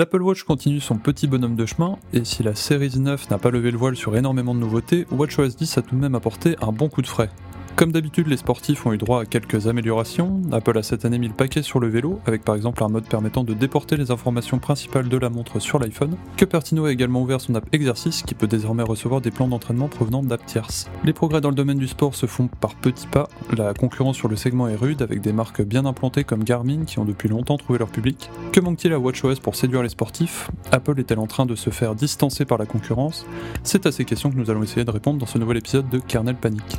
L'Apple Watch continue son petit bonhomme de chemin, et si la Series 9 n'a pas levé le voile sur énormément de nouveautés, WatchOS 10 a tout de même apporté un bon coup de frais. Comme d'habitude, les sportifs ont eu droit à quelques améliorations. Apple a cette année mis le paquet sur le vélo, avec par exemple un mode permettant de déporter les informations principales de la montre sur l'iPhone. Cupertino a également ouvert son app Exercice, qui peut désormais recevoir des plans d'entraînement provenant tierces. Les progrès dans le domaine du sport se font par petits pas. La concurrence sur le segment est rude, avec des marques bien implantées comme Garmin qui ont depuis longtemps trouvé leur public. Que manque-t-il à WatchOS pour séduire les sportifs? Apple est-elle en train de se faire distancer par la concurrence? C'est à ces questions que nous allons essayer de répondre dans ce nouvel épisode de Kernel Panic.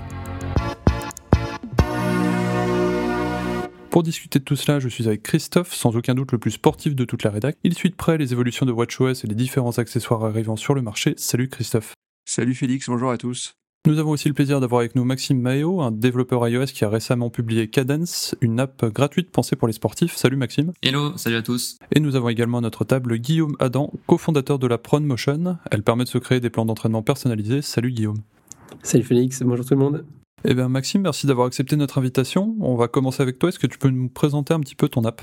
Pour discuter de tout cela, je suis avec Christophe, sans aucun doute le plus sportif de toute la rédac. Il suit de près les évolutions de WatchOS et les différents accessoires arrivant sur le marché. Salut Christophe. Salut Félix, bonjour à tous. Nous avons aussi le plaisir d'avoir avec nous Maxime Maeo, un développeur iOS qui a récemment publié Cadence, une app gratuite pensée pour les sportifs. Salut Maxime. Hello, salut à tous. Et nous avons également à notre table Guillaume Adam, cofondateur de la PronMotion. Elle permet de se créer des plans d'entraînement personnalisés. Salut Guillaume. Salut Félix, bonjour tout le monde. Eh bien Maxime, merci d'avoir accepté notre invitation. On va commencer avec toi. Est-ce que tu peux nous présenter un petit peu ton app?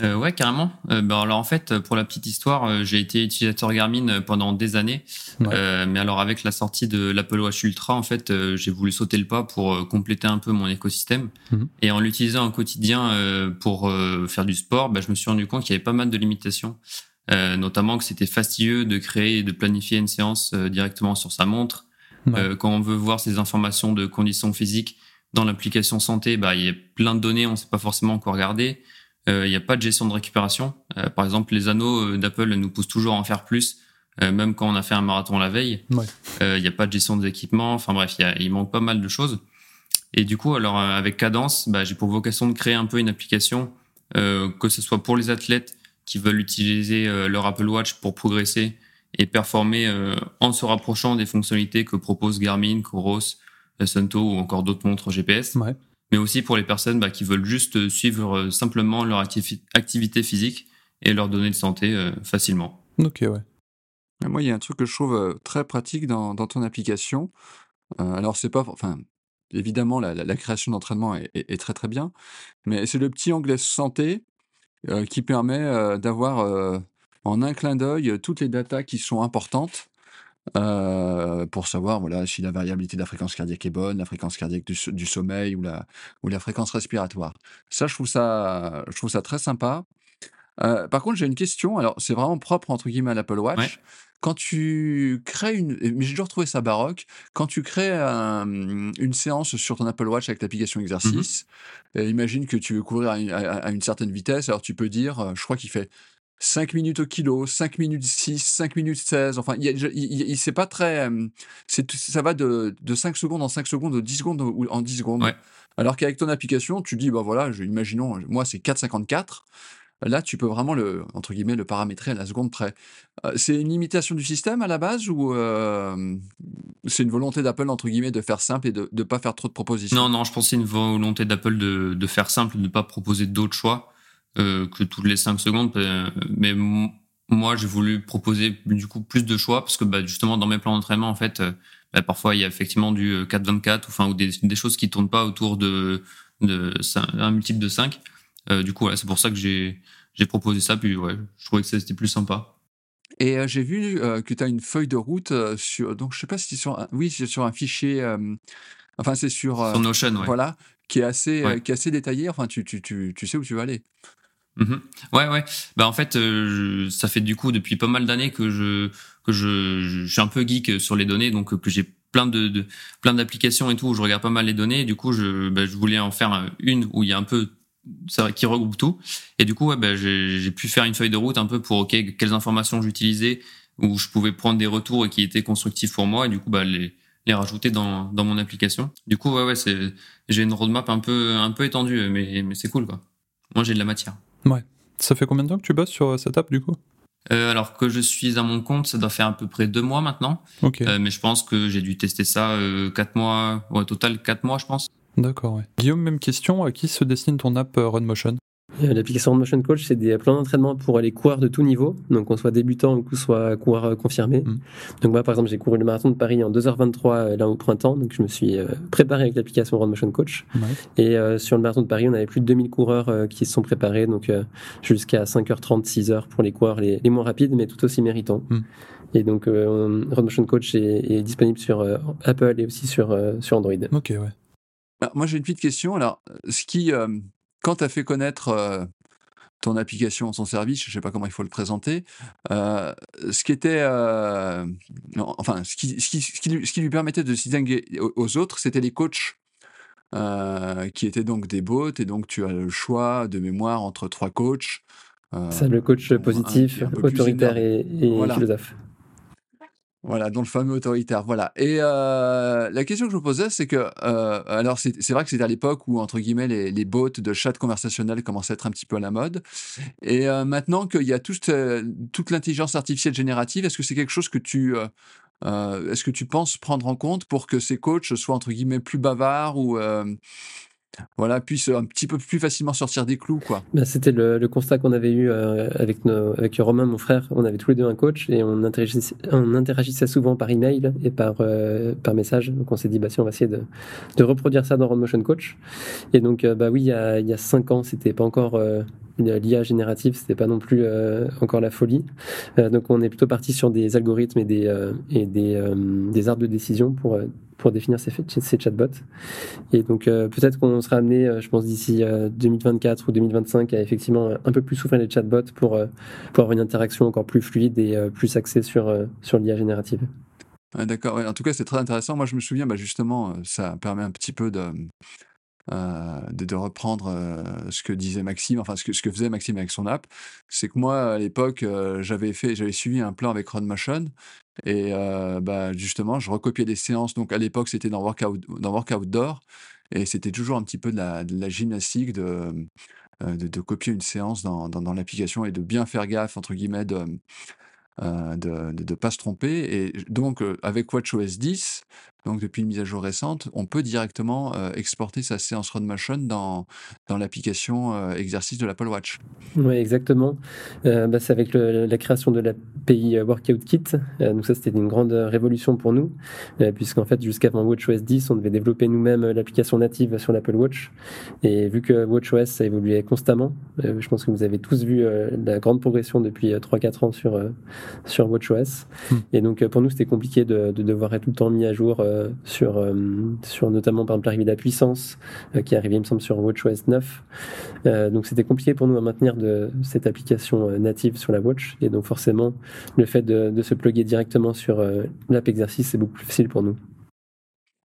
Euh, ouais, carrément. Euh, bah, alors en fait, pour la petite histoire, euh, j'ai été utilisateur Garmin pendant des années. mais alors avec la sortie de l'Apple Watch Ultra, en fait, j'ai voulu sauter le pas pour compléter un peu mon écosystème. Mhm. Et en l'utilisant au quotidien pour faire du sport, bah, je me suis rendu compte qu'il y avait pas mal de limitations. notamment que c'était fastidieux de créer et de planifier une séance directement sur sa montre, euh, quand on veut voir ces informations de conditions physiques dans l'application santé, bah, il y a plein de données, on ne sait pas forcément quoi regarder. Euh, il n'y a pas de gestion de récupération. Euh, par exemple, les anneaux d'Apple nous poussent toujours à en faire plus, même quand on a fait un marathon la veille. Il n'y a pas de gestion des équipements. Enfin bref, il manque pas mal de choses. Et du coup, alors avec Cadence, bah, j'ai pour vocation de créer un peu une application, que ce soit pour les athlètes qui veulent utiliser leur Apple Watch pour progresser, et performer euh, en se rapprochant des fonctionnalités que proposent Garmin, Coros, Sunto ou encore d'autres montres GPS. Ouais. Mais aussi pour les personnes bah, qui veulent juste suivre euh, simplement leur activité physique et leurs données de santé euh, facilement. Ok, ouais. Moi, il y a un truc que je trouve très pratique dans, dans ton application. alors, c'est pas, enfin, évidemment, la, la, création d'entraînement est, est, très très bien, mais c'est le petit onglet santé qui permet d'avoir en un clin d'œil toutes les datas qui sont importantes euh, pour savoir voilà, si la variabilité de la fréquence cardiaque est bonne, la fréquence cardiaque du, sommeil ou la, ou la fréquence respiratoire. Ça, je trouve ça, je trouve ça très sympa. Euh, par contre, j'ai une question. Alors, c'est vraiment propre entre guillemets à l'Apple Watch. Quand tu crées une, mais j'ai toujours trouvé ça baroque. Quand tu crées une séance sur ton Apple Watch avec l'application mmh exercice, imagine que tu veux courir à une certaine vitesse. Alors, tu peux dire, je crois qu'il fait 5 minutes au kilo, 5 minutes 6, 5 minutes 16. Enfin, il, c'est pas très. C'est, ça va de, de 5 secondes en 5 secondes, de 10 secondes en 10 secondes. Alors qu'avec ton application, tu dis, bah voilà, je, imaginons, moi c'est 4,54. Là, tu peux vraiment le, entre guillemets, le paramétrer à la seconde près. c'est une limitation du système à la base ou c'est une volonté d'Apple, entre guillemets, de faire simple et de ne pas faire trop de propositions? Non, non, je pense que c'est une volonté d'Apple de, de faire simple, de ne pas proposer d'autres choix. Euh, que toutes les 5 secondes. Euh, mais moi, j'ai voulu proposer du coup plus de choix parce que bah, justement dans mes plans d'entraînement, en fait, euh, bah, parfois il y a effectivement du 4-24 ou, enfin, ou des, des, choses qui tournent pas autour de, de un multiple de 5. du coup, c'est pour ça que j'ai proposé ça. Puis ouais, je trouvais que c'était plus sympa. Et j'ai vu que tu as une feuille de route sur. Donc, je sais pas si c'est sur. Un, oui, c'est sur un fichier. enfin, c'est sur. sur Notion, ouais. Voilà, qui est assez, qui est assez détaillé. Enfin, tu, tu, tu, tu sais où tu vas aller. Mhm. Ouais, ouais. Bah en fait, euh, ça fait du coup depuis pas mal d'années que je que je, je, suis un peu geek sur les données, donc que j'ai plein de, de plein d'applications et tout où je regarde pas mal les données. du coup, je bah, je voulais en faire une où il y a un peu ça qui regroupe tout. Et du coup, ouais, bah, j'ai pu faire une feuille de route un peu pour ok quelles informations j'utilisais, où je pouvais prendre des retours et qui étaient constructifs pour moi. Et du coup, bah les les rajouter dans dans mon application. Du coup, ouais, ouais, c'est j'ai une roadmap un peu un peu étendue, mais mais c'est cool quoi. Moi, j'ai de la matière. Ouais. Ça fait combien de temps que tu bosses sur euh, cette app du coup? Euh, alors que je suis à mon compte, ça doit faire à peu près deux mois maintenant. Euh, mais je pense que j'ai dû tester ça euh, quatre mois, au total quatre mois, je pense. D'accord, ouais. Guillaume, même question, à qui se destine ton app Runmotion? Euh, L'application Motion Coach, c'est des plans d'entraînement pour les coureurs de tout niveau, donc qu'on soit débutant ou qu'on soit coureur euh, confirmé. Mm. Donc moi, par exemple, j'ai couru le marathon de Paris en 2h23 là au printemps, donc je me suis préparé avec l'application Run Motion Coach. Et sur le marathon de Paris, on avait plus de 2000 coureurs qui se sont préparés, donc jusqu'à 5h30, 6h pour les coureurs les, moins rapides, mais tout aussi méritants. Mm. Et donc, Run Motion Coach est, disponible sur Apple et aussi sur, sur Android. Ok, ouais. Bah, moi, j'ai une petite question. Alors, ce qui, quand tu as fait connaître ton application, son service, je ne sais pas comment il faut le présenter, ce qui était, enfin, ce qui, ce, qui, ce, qui lui, permettait de se distinguer aux, autres, c'était les coachs. qui étaient donc des bots, et donc tu as le choix de mémoire entre trois coachs. Ça, le coach positif, autoritaire et, philosophe. Voilà, dans le fameux autoritaire. Voilà. Et euh, la question que je vous posais, c'est que, euh, alors c'est vrai que c'était à l'époque où, entre guillemets, les, les bots de chat conversationnel commençaient à être un petit peu à la mode. Et euh, maintenant qu'il y a toute, toute l'intelligence artificielle générative, est-ce que c'est quelque chose que tu... est-ce que tu penses prendre en compte pour que ces coachs soient, entre guillemets, plus bavards ou voilà, puisse un petit peu plus facilement sortir des clous, quoi. Bah, c'était le, constat qu'on avait eu euh, avec, avec Romain, mon frère. On avait tous les deux un coach et on interagissait, on souvent par email et par, euh, par message. Donc on s'est dit, bah si, on va essayer de, de reproduire ça dans Motion Coach. Et donc, euh, bah oui, il y a, il y a cinq ans, c'était pas encore l'IA générative, c'était pas non plus encore la folie. donc on est plutôt parti sur des algorithmes et des, et des, des arbres de décision pour pour définir ces, chatbots. Et donc euh, peut-être qu'on sera amené, euh, je pense d'ici 2024 euh, ou 2025, à effectivement un peu plus s'ouvrir les chatbots pour, pour avoir une interaction encore plus fluide et plus axée sur, sur l'IA générative. D'accord, en tout cas c'est très intéressant. Moi je me souviens bah, justement, ça permet un petit peu de, de, reprendre ce que disait Maxime, enfin ce que, ce que faisait Maxime avec son app, c'est que moi à l'époque j'avais fait, j'avais suivi un plan avec RunMotion et bah, justement je recopiais des séances. Donc à l'époque c'était dans Workout, dans Workout Door et c'était toujours un petit peu de la, de gymnastique de, de, copier une séance dans, dans, l'application et de bien faire gaffe entre guillemets de de ne pas se tromper. Et donc, avec WatchOS 10, donc depuis une mise à jour récente, on peut directement euh, exporter sa séance Run Motion dans, dans l'application euh, exercice de l'Apple Watch. Oui, exactement. Euh, bah, c'est avec la création de l'API Workout Kit. donc ça, c'était une grande révolution pour nous, puisqu'en fait, jusqu'avant WatchOS 10, on devait développer nous-mêmes l'application native sur l'Apple Watch. Et vu que WatchOS, ça évoluait constamment, je pense que vous avez tous vu la grande progression depuis 3-4 ans sur, sur WatchOS. Hmm. Et donc, pour nous, c'était compliqué de, de, devoir être tout le temps mis à jour euh, sur, euh, sur notamment par exemple l'arrivée de la puissance euh, qui est arrivée il me semble sur WatchOS 9 donc c'était compliqué pour nous à maintenir de cette application native sur la Watch. Et donc forcément le fait de, de se plugger directement sur l'app exercice c'est beaucoup plus facile pour nous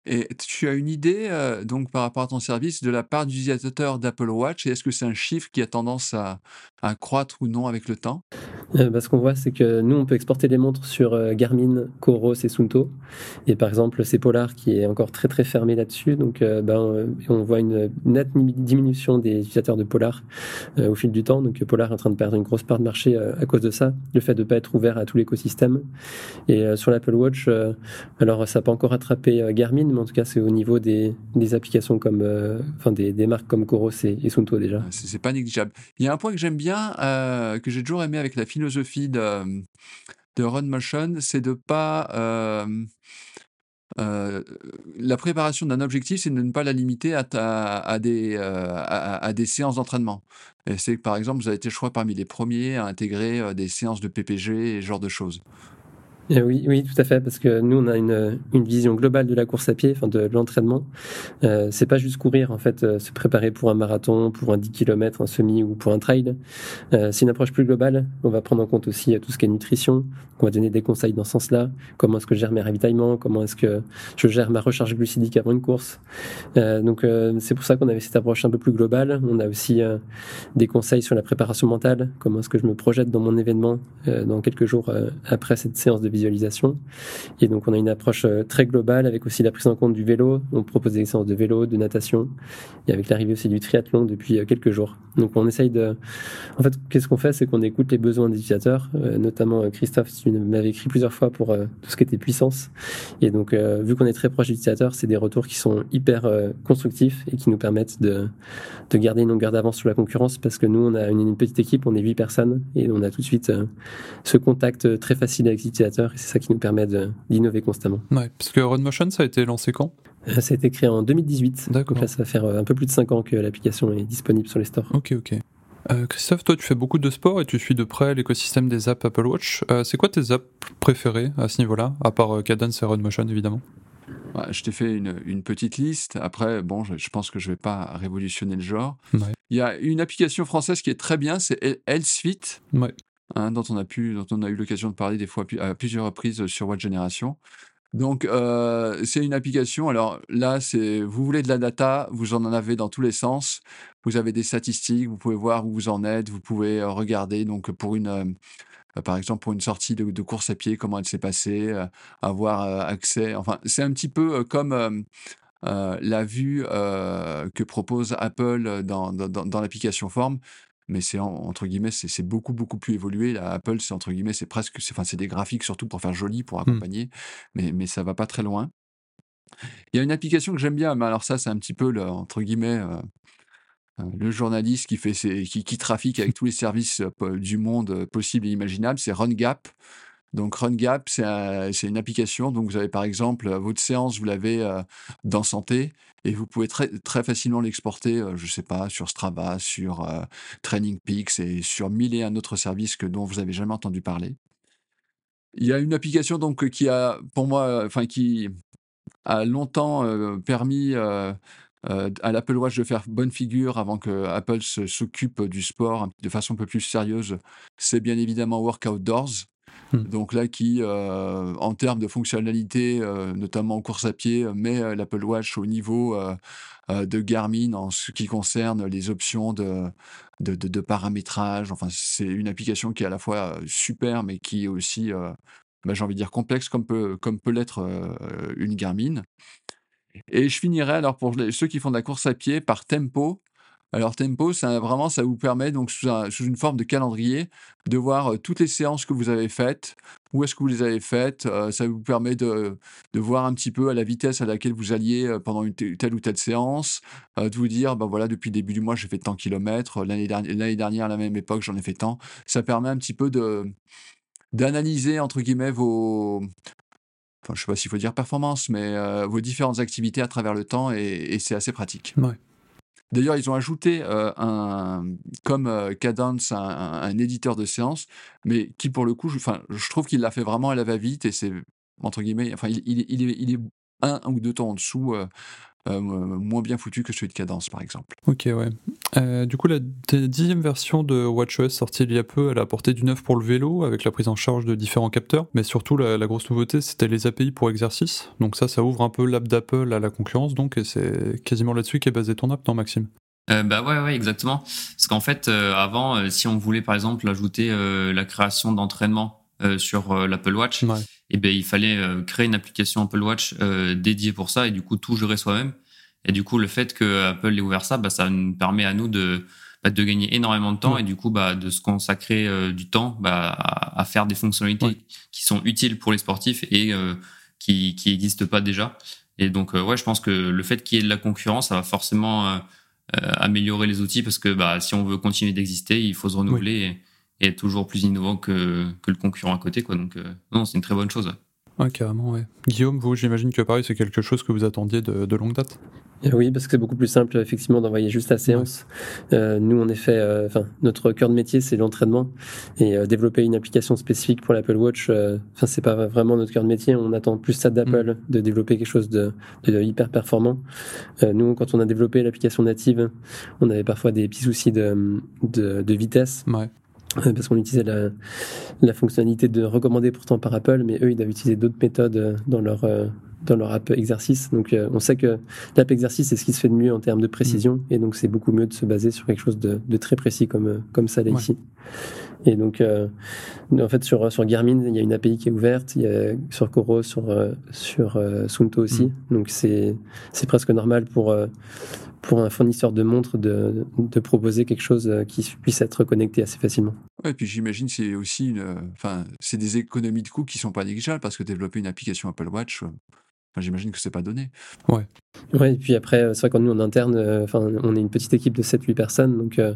et tu as une idée, donc par rapport à ton service, de la part d'utilisateurs d'Apple Watch, et est-ce que c'est un chiffre qui a tendance à, croître ou non avec le temps? Bah, Ce qu'on voit, c'est que nous, on peut exporter des montres sur Garmin, Coros et Sunto. Et par exemple, c'est Polar qui est encore très très fermé là-dessus. Donc, euh, ben, on voit une nette diminution des utilisateurs de Polar au fil du temps. Donc, Polar est en train de perdre une grosse part de marché à cause de ça, le fait de ne pas être ouvert à tout l'écosystème. Et sur l'Apple Watch, alors ça n'a pas encore rattrapé Garmin, mais en tout cas, c'est au niveau des, applications comme, enfin des, marques comme Coros et, et Sunto déjà. C'est pas négligeable. Il y a un point que j'aime bien, que j'ai toujours aimé avec la philosophie de, de Run Motion, c'est de pas. Euh, euh, la préparation d'un objectif, c'est de ne pas la limiter à, des, euh, à, des séances d'entraînement. C'est par exemple, vous avez été, je crois, parmi les premiers à intégrer des séances de PPG et ce genre de choses. Eh oui, oui, tout à fait, parce que nous, on a une, une vision globale de la course à pied, enfin de l'entraînement. Euh, c'est pas juste courir, en fait, euh, se préparer pour un marathon, pour un 10 km, un semi ou pour un trail. Euh, c'est une approche plus globale. On va prendre en compte aussi euh, tout ce qui est nutrition. On va donner des conseils dans ce sens-là. Comment est-ce que je gère mes ravitaillements? Comment est-ce que je gère ma recharge glucidique avant une course? Donc, c'est pour ça qu'on avait cette approche un peu plus globale. On a aussi des conseils sur la préparation mentale. Comment est-ce que je me projette dans mon événement dans quelques jours après cette séance de visite? Visualisation. Et donc, on a une approche très globale avec aussi la prise en compte du vélo. On propose des séances de vélo, de natation, et avec l'arrivée aussi du triathlon depuis quelques jours. Donc, on essaye de. En fait, qu'est-ce qu'on fait? C'est qu'on écoute les besoins des utilisateurs. notamment, Christophe, tu m'avais écrit plusieurs fois pour tout ce qui était puissance. Et donc, vu qu'on est très proche d'utilisateurs, c'est des retours qui sont hyper constructifs et qui nous permettent de, de garder une longueur d'avance sur la concurrence parce que nous, on a une, petite équipe, on est 8 personnes et on a tout de suite euh, ce contact très facile avec l'utilisateur et c'est ça qui nous permet d'innover constamment. Ouais, parce que RunMotion, ça a été lancé quand? Euh, Ça a été créé en 2018. D'accord. Donc là, ça va faire euh, un peu plus de 5 ans que l'application est disponible sur les stores. Ok, ok. Christophe, toi, tu fais beaucoup de sport et tu suis de près l'écosystème des apps Apple Watch. c'est quoi tes apps préférées à ce niveau-là, à part Cadence et RunMotion, évidemment? Je t'ai fait une, petite liste. Après, bon, je, pense que je ne vais pas révolutionner le genre. Il y a une application française qui est très bien, c'est Healthfit, hein, dont, on a eu l'occasion de parler des fois à plusieurs reprises sur Watch Génération. Donc, euh, c'est une application. Alors là, c'est vous voulez de la data, vous en avez dans tous les sens. Vous avez des statistiques, vous pouvez voir où vous en êtes, vous pouvez euh, regarder. Donc, pour une euh, euh, par exemple pour une sortie de, course à pied, comment elle s'est passée, euh, avoir euh, accès. Enfin, c'est un petit peu comme la vue que propose Apple dans, dans, l'application Form mais c'est entre guillemets c'est beaucoup beaucoup plus évolué là, Apple c'est entre guillemets c'est presque c'est enfin c'est des graphiques surtout pour faire joli pour mmh. accompagner mais mais ça va pas très loin il y a une application que j'aime bien mais alors ça c'est un petit peu le, entre guillemets euh, le journaliste qui, fait qui, trafique avec tous les services euh, du monde euh, possible et imaginable, c'est RunGap. Donc RunGap, c'est une application. Donc vous avez par exemple votre séance, vous l'avez dans Santé et vous pouvez très, très facilement l'exporter, je ne sais pas, sur Strava, sur Training Peaks et sur mille et un autres services que, dont vous n'avez jamais entendu parler. Il y a une application donc qui a, pour moi, enfin qui a longtemps permis euh, à l'Apple Watch de faire bonne figure avant que Apple s'occupe du sport de façon un peu plus sérieuse, c'est bien évidemment Workout Doors. Hmm. Donc là, qui, euh, en termes de fonctionnalité, euh, notamment en course à pied, met l'Apple Watch au niveau de Garmin en ce qui concerne les options de, de, paramétrage. Enfin, c'est une application qui est à la fois super, mais qui est aussi, bah, j'ai envie de dire, complexe, comme peut, comme peut l'être une Garmin. Et je finirai alors pour ceux qui font de la course à pied par tempo. Alors tempo, ça, vraiment, ça vous permet donc sous, une forme de calendrier de voir toutes les séances que vous avez faites, où est-ce que vous les avez faites. ça vous permet de, voir un petit peu à la vitesse à laquelle vous alliez pendant une telle ou telle séance, de vous dire, ben voilà, depuis le début du mois, j'ai fait tant de kilomètres, l'année dernière, à la même époque, j'en ai fait tant. Ça permet un petit peu d'analyser entre guillemets vos, enfin, je sais pas s'il faut dire performance, mais euh, vos différentes activités à travers le temps et, c'est assez pratique. D'ailleurs, ils ont ajouté euh, un, comme euh, Cadence, un, éditeur de séance, mais qui pour le coup, je, je trouve qu'il l'a fait vraiment à la va-vite et c'est entre guillemets, enfin, il, il, est, il, est, un ou deux temps en dessous euh, moins bien foutu que celui de Cadence, par exemple. Ok, ouais. Euh, du coup, la dixième version de WatchOS sortie il y a peu, elle a apporté du neuf pour le vélo, avec la prise en charge de différents capteurs, mais surtout la, grosse nouveauté, c'était les API pour exercice. Donc ça, ça ouvre un peu l'app d'Apple à la concurrence, donc, et c'est quasiment là-dessus qu'est basé ton app, non, Maxime? Euh, bah ouais, ouais, exactement. Parce qu'en fait, avant, si on voulait par exemple ajouter la création d'entraînement sur l'Apple Watch, et ben il fallait euh, créer une application Apple Watch euh, dédiée pour ça et du coup tout gérer soi-même. Et du coup, le fait que Apple ait ouvert ça, bah, ça nous permet à nous de, bah, de gagner énormément de temps et du coup bah, de se consacrer euh, du temps bah, à, faire des fonctionnalités qui sont utiles pour les sportifs et qui qui n'existent pas déjà. Et donc ouais, je pense que le fait qu'il y ait de la concurrence, ça va forcément améliorer les outils parce que bah, si on veut continuer d'exister, il faut se renouveler est toujours plus innovant que, que le concurrent à côté. Quoi. Donc, euh, non, c'est une très bonne chose. Ouais, carrément, ouais. Guillaume, vous, j'imagine que pareil, c'est quelque chose que vous attendiez de, de longue date? Euh, oui, parce que c'est beaucoup plus simple effectivement d'envoyer juste la séance. Euh, nous, en effet, euh, enfin, notre cœur de métier, c'est l'entraînement et développer une application spécifique pour l'Apple Watch. Enfin, c'est pas vraiment notre cœur de métier. On attend plus ça d'Apple, mm. de développer quelque chose de, de hyper performant. nous, quand on a développé l'application native, on avait parfois des petits soucis de, de, de vitesse. Ouais. Euh, parce qu'on utilisait la, fonctionnalité de recommander pourtant par Apple, mais eux, ils avaient utilisé d'autres méthodes euh, dans leur, euh, dans leur app exercice. Donc on sait que l'app exercice c'est ce qui se fait de mieux en termes de précision et donc c'est beaucoup mieux de se baser sur quelque chose de, très précis comme comme ça là ici. Et donc, euh, en fait, sur, sur Garmin, il y a une API qui est ouverte, il y a sur Coro, sur, euh, sur euh, Sunto aussi. Mm. Donc, c'est presque normal pour, pour un fournisseur de montres de, de, proposer quelque chose qui puisse être connecté assez facilement. Ouais, et puis j'imagine c'est aussi enfin, c'est des économies de coûts qui sont pas négligeables parce que développer une application Apple Watch, J'imagine que c'est pas donné. Ouais. Ouais, et puis après, c'est vrai qu'en nous, en interne, euh, enfin, on est une petite équipe de 7-8 personnes, donc euh,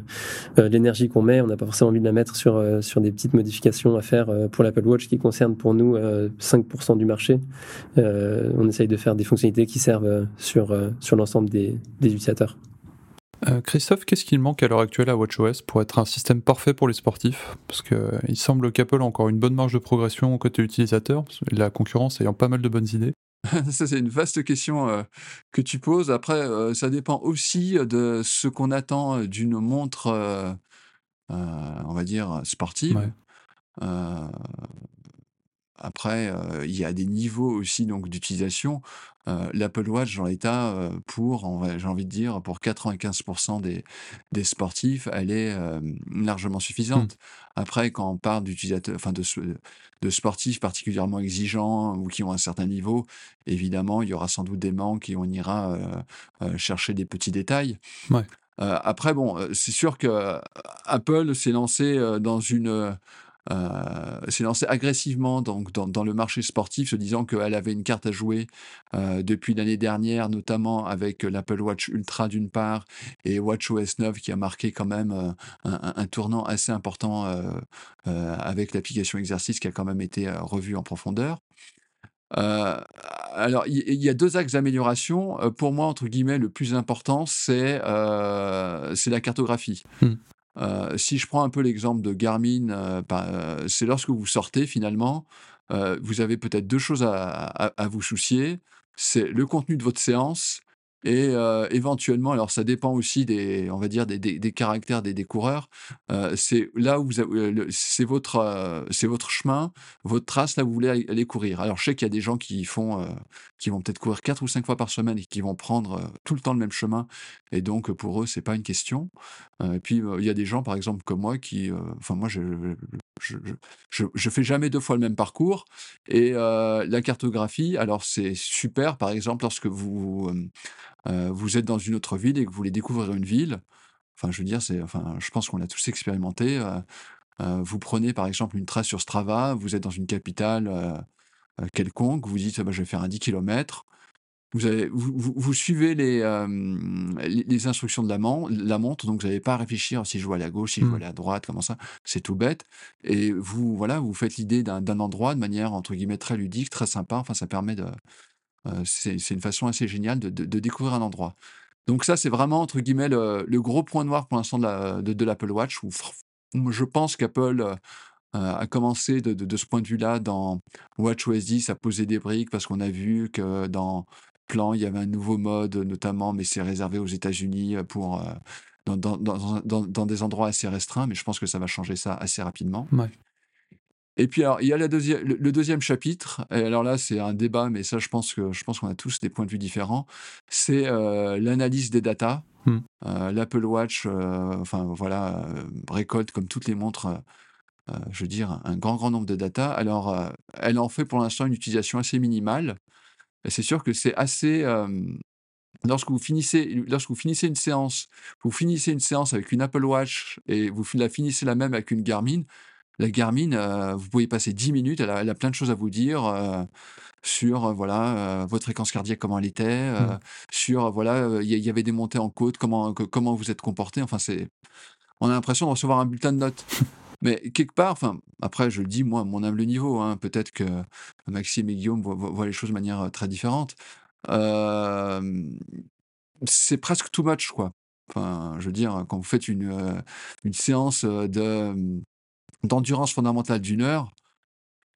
euh, l'énergie qu'on met, on n'a pas forcément envie de la mettre sur, sur des petites modifications à faire pour l'Apple Watch qui concerne pour nous 5% du marché. on essaye de faire des fonctionnalités qui servent sur, sur l'ensemble des, des utilisateurs. Christophe, qu'est-ce qu'il manque à l'heure actuelle à WatchOS pour être un système parfait pour les sportifs? Parce qu'il semble qu'Apple a encore une bonne marge de progression côté utilisateur, la concurrence ayant pas mal de bonnes idées. Ça, c'est une vaste question que tu poses. Après, ça dépend aussi de ce qu'on attend d'une montre, on va dire, sportive. Après, il y a des niveaux aussi donc d'utilisation. L'Apple Watch dans l'état, pour, j'ai envie de dire, pour 95% des des sportifs, elle est, largement mmh. suffisante. Après, quand on parle d'utilisateurs enfin de de sportifs particulièrement exigeants ou qui ont un certain niveau, évidemment, il y aura sans doute des manques et on ira, chercher des petits détails. après bon, c'est sûr que Apple s'est lancé, dans une, euh, s'est lancée agressivement donc, dans, le marché sportif, se disant qu'elle avait une carte à jouer euh, depuis l'année dernière, notamment avec l'Apple Watch Ultra d'une part et WatchOS 9 qui a marqué quand même euh, un, tournant assez important avec l'application exercice qui a quand même été revue en profondeur. alors, il y, a deux axes d'amélioration. pour moi, entre guillemets, le plus important, c'est c'est la cartographie. Mmh. Euh, si je prends un peu l'exemple de Garmin, euh, bah, euh, c'est lorsque vous sortez finalement, vous avez peut-être deux choses à, vous soucier. C'est le contenu de votre séance et éventuellement, alors ça dépend aussi des, on va dire des, des, caractères des, coureurs. c'est là où c'est votre, c'est votre chemin, votre trace là où vous voulez aller courir. Alors je sais qu'il y a des gens qui font, qui vont peut-être courir quatre ou cinq fois par semaine et qui vont prendre tout le temps le même chemin. Et donc pour eux c'est pas une question. et puis il y a des gens par exemple comme moi qui, enfin moi je, je, je, je, fais jamais deux fois le même parcours. Et la cartographie, alors c'est super par exemple lorsque vous euh, vous êtes dans une autre ville et que vous voulez découvrir une ville, enfin, je veux dire, c'est, enfin, je pense qu'on a tous expérimenté. Euh, euh, vous prenez par exemple une trace sur Strava, vous êtes dans une capitale quelconque, vous dites, bah, je vais faire un 10 km. Vous, avez, vous, vous, suivez les, les, instructions de la, la montre, donc vous n'avez pas à réfléchir si je vais aller à gauche, si je vais mmh. aller à droite, comment ça, c'est tout bête. Et vous, voilà, vous faites l'idée d'un endroit de manière, entre guillemets, très ludique, très sympa, enfin ça permet de, c'est une façon assez géniale de, découvrir un endroit. Donc ça, c'est vraiment, entre guillemets, le, gros point noir pour l'instant de l'Apple Watch, je pense qu'Apple euh, a commencé de, ce point de vue-là dans WatchOS 10 à poser des briques, parce qu'on a vu que dans Plan, il y avait un nouveau mode, notamment, mais c'est réservé aux États-Unis pour... Euh, dans, des endroits assez restreints, mais je pense que ça va changer ça assez rapidement. Et puis, alors, il y a la le, deuxième chapitre, et alors là, c'est un débat, mais ça, je pense que je pense qu'on a tous des points de vue différents. C'est euh, l'analyse des datas. Mmh. Euh, L'Apple Watch, euh, enfin voilà, récolte comme toutes les montres, je veux dire, un grand, grand nombre de datas. Alors, elle en fait pour l'instant une utilisation assez minimale. Et c'est sûr que c'est assez. Lorsque vous, finissez, lorsque vous finissez une séance, vous finissez une séance avec une Apple Watch et vous la finissez la même avec une Garmin, la Garmin, euh, vous pouvez passer 10 minutes, elle a, plein de choses à vous dire euh, sur euh, voilà votre fréquence cardiaque, comment elle était, mmh. sur voilà il y, avait des montées en côte, comment comment vous êtes comporté. Enfin c'est, on a l'impression de recevoir un bulletin de notes. Mais quelque part, enfin après je le dis moi, mon humble niveau, hein, peut-être que Maxime et Guillaume voient, les choses de manière très différente. c'est presque too much quoi. Enfin, je veux dire, quand vous faites une, une séance de d'endurance fondamentale d'une heure,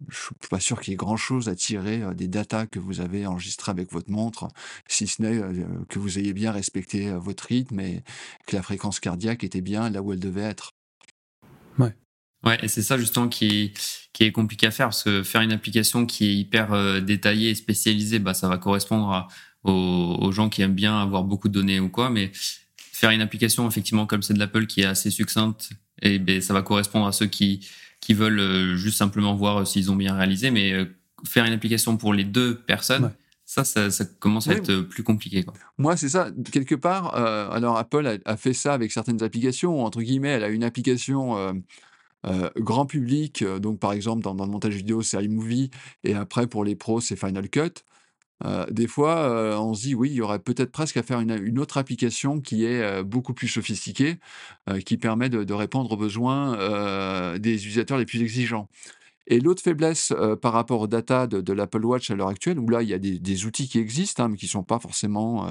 je ne suis pas sûr qu'il y ait grand-chose à tirer des datas que vous avez enregistrées avec votre montre, si ce n'est que vous ayez bien respecté votre rythme et que la fréquence cardiaque était bien là où elle devait être. Ouais. Ouais, et c'est ça justement qui est, qui est compliqué à faire parce que faire une application qui est hyper détaillée et spécialisée, bah, ça va correspondre aux, gens qui aiment bien avoir beaucoup de données ou quoi. Mais faire une application effectivement comme c'est de l'Apple qui est assez succincte, et ben, ça va correspondre à ceux qui, qui veulent juste simplement voir s'ils ont bien réalisé. Mais faire une application pour les deux personnes, ça, ça, commence à être plus compliqué. Quoi. Moi, c'est ça. Quelque part, euh, alors Apple a, fait ça avec certaines applications. Entre guillemets, elle a une application euh, euh, grand public. donc, par exemple, dans, le montage vidéo, c'est iMovie. Et après, pour les pros, c'est Final Cut. Des fois, on se dit, oui, il y aurait peut-être presque à faire une, autre application qui est beaucoup plus sophistiquée, qui permet de, de, répondre aux besoins des utilisateurs les plus exigeants. Et l'autre faiblesse par rapport aux data de, l'Apple Watch à l'heure actuelle, où là, il y a des, outils qui existent, hein, mais qui ne sont pas forcément